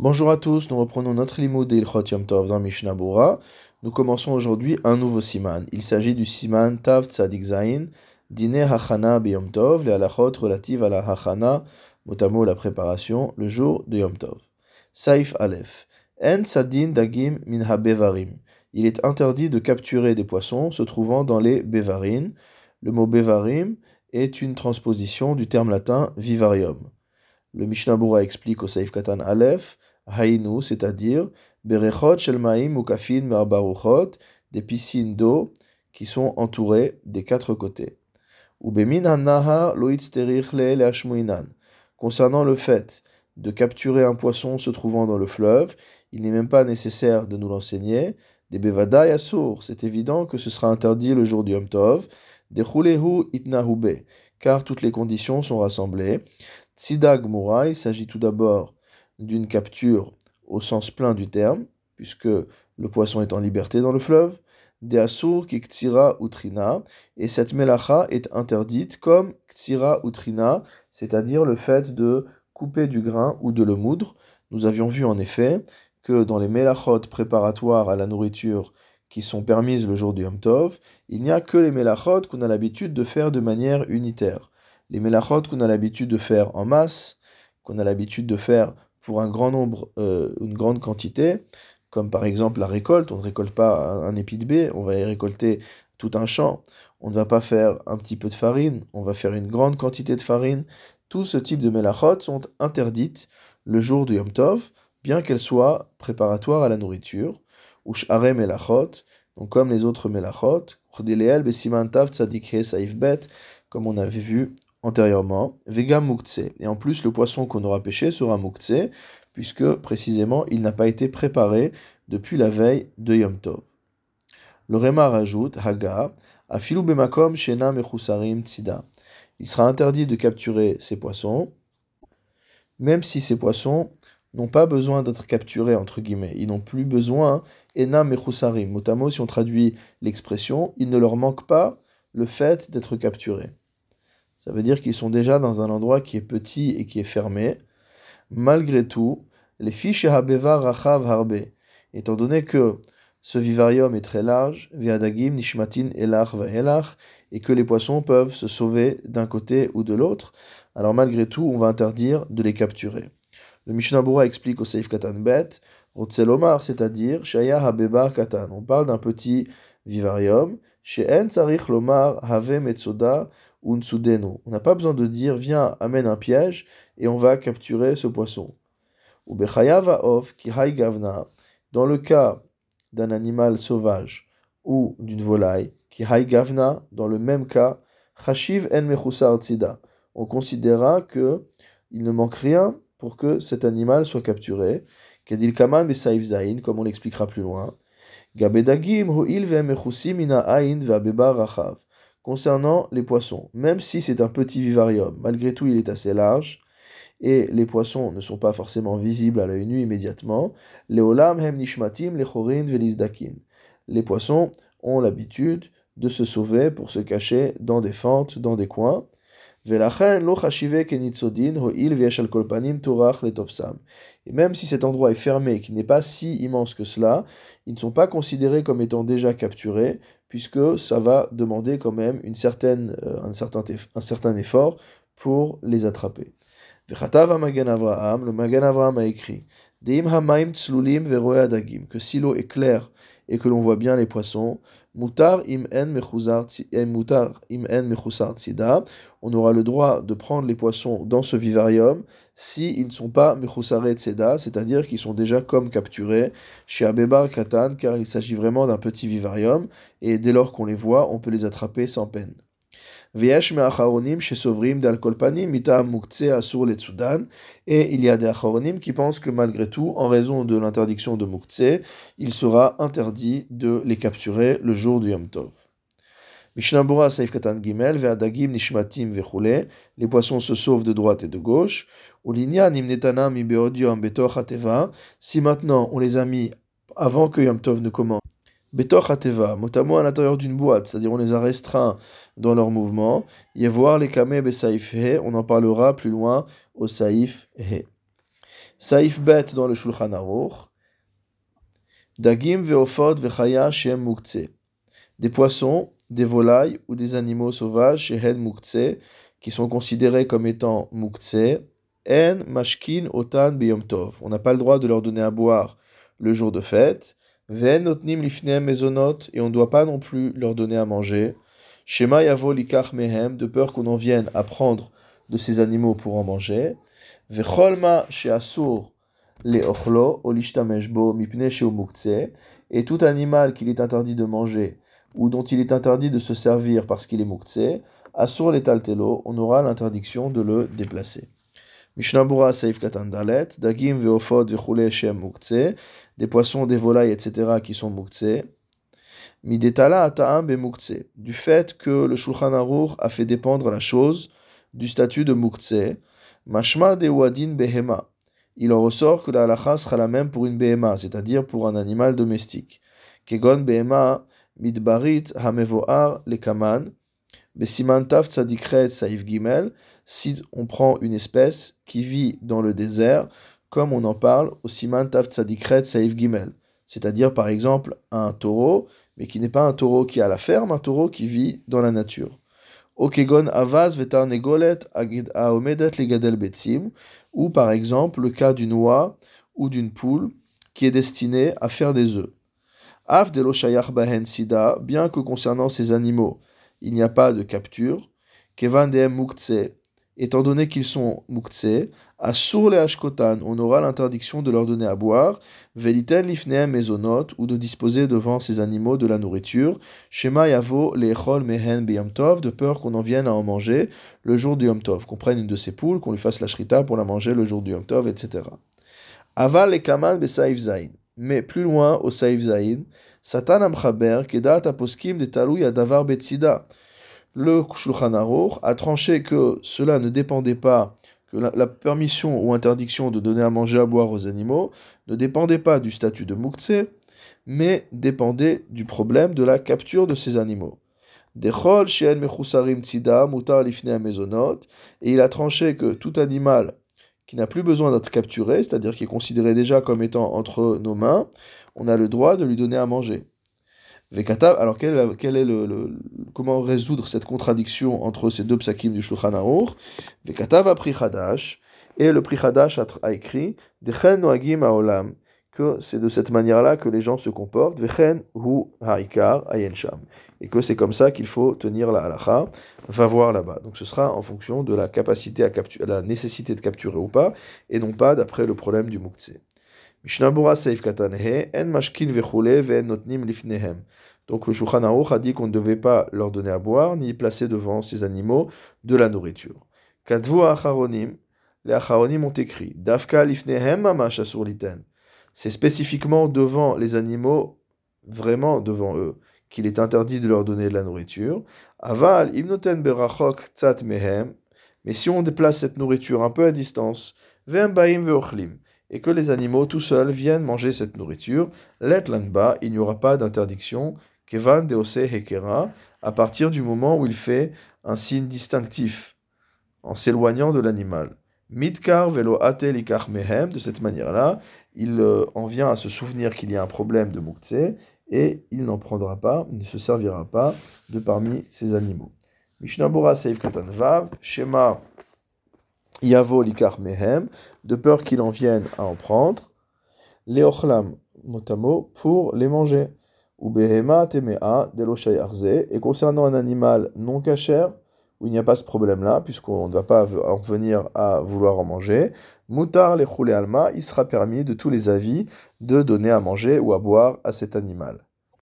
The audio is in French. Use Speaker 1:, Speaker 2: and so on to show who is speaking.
Speaker 1: Bonjour à tous, nous reprenons notre limoud Ilchot Yom Tov dans Mishnah. Nous commençons aujourd'hui un nouveau siman. Il s'agit du siman Tav Tzadik Zain, Dine Hachana Yom Tov, les halachot relatives à la Hachana, notamment la préparation, le jour de Yom Tov. Saif Aleph. En Tzadin Dagim Min Bevarim. Il est interdit de capturer des poissons se trouvant dans les Bevarim. Le mot Bevarim est une transposition du terme latin vivarium. Le Mishnah explique au Saif Katan Aleph Haïnu, c'est-à-dire Berechot Mukafin Merbaruchot, des piscines d'eau qui sont entourées des quatre côtés. Ubemin Le Concernant le fait de capturer un poisson se trouvant dans le fleuve, il n'est même pas nécessaire de nous l'enseigner. Des Bevada Yasur, c'est évident que ce sera interdit le jour du Yom Tov. Des Chulehu Itnahube, car toutes les conditions sont rassemblées. Tzidag Mura, il s'agit tout d'abord d'une capture au sens plein du terme, puisque le poisson est en liberté dans le fleuve, de asur ki ktira utrina, et cette melacha est interdite comme ktira utrina, c'est-à-dire le fait de couper du grain ou de le moudre. Nous avions vu en effet que dans les melachot préparatoires à la nourriture qui sont permises le jour du Yom Tov, il n'y a que les melachot qu'on a l'habitude de faire de manière unitaire. Les melachot qu'on a l'habitude de faire en masse, qu'on a l'habitude de faire pour un grand nombre, euh, une grande quantité, comme par exemple la récolte, on ne récolte pas un, épi de baie, on va y récolter tout un champ. On ne va pas faire un petit peu de farine, on va faire une grande quantité de farine. Tout ce type de melachot sont interdites le jour du Yom Tov, bien qu'elles soient préparatoires à la nourriture, ou sh'are melachot, donc comme les autres melachot, comme on avait vu antérieurement, Vega Mukhtse. Et en plus, le poisson qu'on aura pêché sera Mukhtse, puisque précisément il n'a pas été préparé depuis la veille de Yom Tov. Le Réma rajoute, Haga, Afilu Bemakom Shena Mechusarim Tzida. Il sera interdit de capturer ces poissons, même si ces poissons n'ont pas besoin d'être capturés, entre guillemets. Ils n'ont plus besoin, Ena Mechusarim. Motamo, si on traduit l'expression, il ne leur manque pas le fait d'être capturés. Ça veut dire qu'ils sont déjà dans un endroit qui est petit et qui est fermé. Malgré tout, les fiches habeva rachav harbe, étant donné que ce vivarium est très large, viadagim nishmatin elach et que les poissons peuvent se sauver d'un côté ou de l'autre, alors malgré tout, on va interdire de les capturer. Le Mishnah Bura explique au Seif Katan Bet, Rotzelomar, c'est-à-dire Shaya Habebar Katan. On parle d'un petit vivarium. Chez En Sarich Lomar Have unsudenu. On n'a pas besoin de dire viens, amène un piège et on va capturer ce poisson. Dans le cas d'un animal sauvage ou d'une volaille, qui gavna, dans le même cas, chashiv en. On considérera que il ne manque rien pour que cet animal soit capturé. Kedil saif zain, comme on l'expliquera plus loin. Gabedagim ho'il ve'mechusim ina ain rachav concernant les poissons. Même si c'est un petit vivarium, malgré tout il est assez large, et les poissons ne sont pas forcément visibles à l'œil nu immédiatement, les olam hem nishmatim, les poissons ont l'habitude de se sauver pour se cacher dans des fentes, dans des coins. Et même si cet endroit est fermé, qui n'est pas si immense que cela, ils ne sont pas considérés comme étant déjà capturés, puisque ça va demander quand même une certaine, euh, un, certain, un certain effort pour les attraper. Le Magan Avraham a écrit que si l'eau est claire et que l'on voit bien les poissons, im en on aura le droit de prendre les poissons dans ce vivarium si ils ne sont pas mechusare c'est-à-dire qu'ils sont déjà comme capturés chez Abebar Katan, car il s'agit vraiment d'un petit vivarium, et dès lors qu'on les voit, on peut les attraper sans peine. Et il y a des acharonim qui pensent que malgré tout, en raison de l'interdiction de mukse, il sera interdit de les capturer le jour du Yom Tov. Gimel, Nishmatim les poissons se sauvent de droite et de gauche. Ulinya Nimnetana Mi Beodium Betoch Ateva, si maintenant on les a mis avant que Yom Tov ne commence. Betoch Ateva, motamo à l'intérieur d'une boîte, c'est-à-dire on les a restreints dans leur mouvement. voir les Kameh Besaif He, on en parlera plus loin au Saif He. Saif bet dans le Shulchan Aruch. Dagim veofot vechaya shem muktzeh. Des poissons, des volailles ou des animaux sauvages shehen muktzeh qui sont considérés comme étant muktzeh. En mashkin otan beyom tov. On n'a pas le droit de leur donner à boire le jour de fête. Et on ne doit pas non plus leur donner à manger. Shema yavo likach mehem de peur qu'on en vienne à prendre de ces animaux pour en manger. Vecholma sheasur olishtameshbo mipne et tout animal qu'il est interdit de manger ou dont il est interdit de se servir parce qu'il est muktzeh, asur le taltelo, on aura l'interdiction de le déplacer. Mishnabura Saif Katan Dalet, Dagim Veofod Vechule Shem Muktzeh, des poissons, des volailles, etc. qui sont Muktzeh, du fait que le Shulchan Aruch a fait dépendre la chose du statut de Muktzeh. Mashma de Wadin Behema. Il en ressort que la halacha sera la même pour une Behema, c'est-à-dire pour un animal domestique. Kegon Behema Midbarit Hamevoar Lekaman. Besiman Taf Tzadikret Saif Gimel si on prend une espèce qui vit dans le désert, comme on en parle au Siman Tav Tzadikret Saif Gimel. C'est-à-dire, par exemple, un taureau, mais qui n'est pas un taureau qui a la ferme, un taureau qui vit dans la nature. Okegon Avaz Vetar Negolet Aomedet Legadel Betsim, ou par exemple le cas d'une oie ou d'une poule qui est destinée à faire des œufs. Av Shayach Bahen Sida, bien que concernant ces animaux, il n'y a pas de capture, Kevan étant donné qu'ils sont muktzeh, à sour les ashkotan, on aura l'interdiction de leur donner à boire, veliten lifneem mezonot, ou de disposer devant ces animaux de la nourriture, shema yavo lechol mehen beyom tov, de peur qu'on en vienne à en manger le jour du yom tov, qu'on prenne une de ces poules, qu'on lui fasse la shrita pour la manger le jour du yom tov, etc. Aval le kaman besaif zain. Mais plus loin, au saif zain, satan amchaber, kedat aposkim de talou yadavar betsida le Shulchan Aruch a tranché que cela ne dépendait pas, que la, permission ou interdiction de donner à manger à boire aux animaux ne dépendait pas du statut de Muktzeh, mais dépendait du problème de la capture de ces animaux. Et il a tranché que tout animal qui n'a plus besoin d'être capturé, c'est-à-dire qui est considéré déjà comme étant entre nos mains, on a le droit de lui donner à manger alors quel, est le, comment résoudre cette contradiction entre ces deux psakim du Shulchan Aruch? Vekatav a pris Hadash, et le prix Hadash a, écrit Dechen noagim haolam, que c'est de cette manière-là que les gens se comportent, Vechen hu haikar ayensham, et que c'est comme ça qu'il faut tenir la halacha, va voir là-bas. Donc ce sera en fonction de la capacité à capturer, la nécessité de capturer ou pas, et non pas d'après le problème du muktse. Donc le Shulchan Aruch a dit qu'on ne devait pas leur donner à boire, ni placer devant ces animaux de la nourriture. Acharonim, les Acharonim ont écrit, Dafka Lifnehem Liten. C'est spécifiquement devant les animaux, vraiment devant eux, qu'il est interdit de leur donner de la nourriture. Aval Imnoten Berachok Tzat Mehem. Mais si on déplace cette nourriture un peu à distance, Vem Baim Veochlim et que les animaux tout seuls viennent manger cette nourriture, l'etlanba, il n'y aura pas d'interdiction, kevan deose hekera, à partir du moment où il fait un signe distinctif, en s'éloignant de l'animal. Mitkar velo ate mehem, de cette manière-là, il euh, en vient à se souvenir qu'il y a un problème de muktse, et il n'en prendra pas, il ne se servira pas de parmi ces animaux. Mishnabura Seif Yavo likar mehem, de peur qu'il en vienne à en prendre, leochlam motamo, pour les manger. Ou behema temea arze, et concernant un animal non cachère, où il n'y a pas ce problème-là, puisqu'on ne va pas en venir à vouloir en manger, mutar le alma, il sera permis de tous les avis de donner à manger ou à boire à cet animal.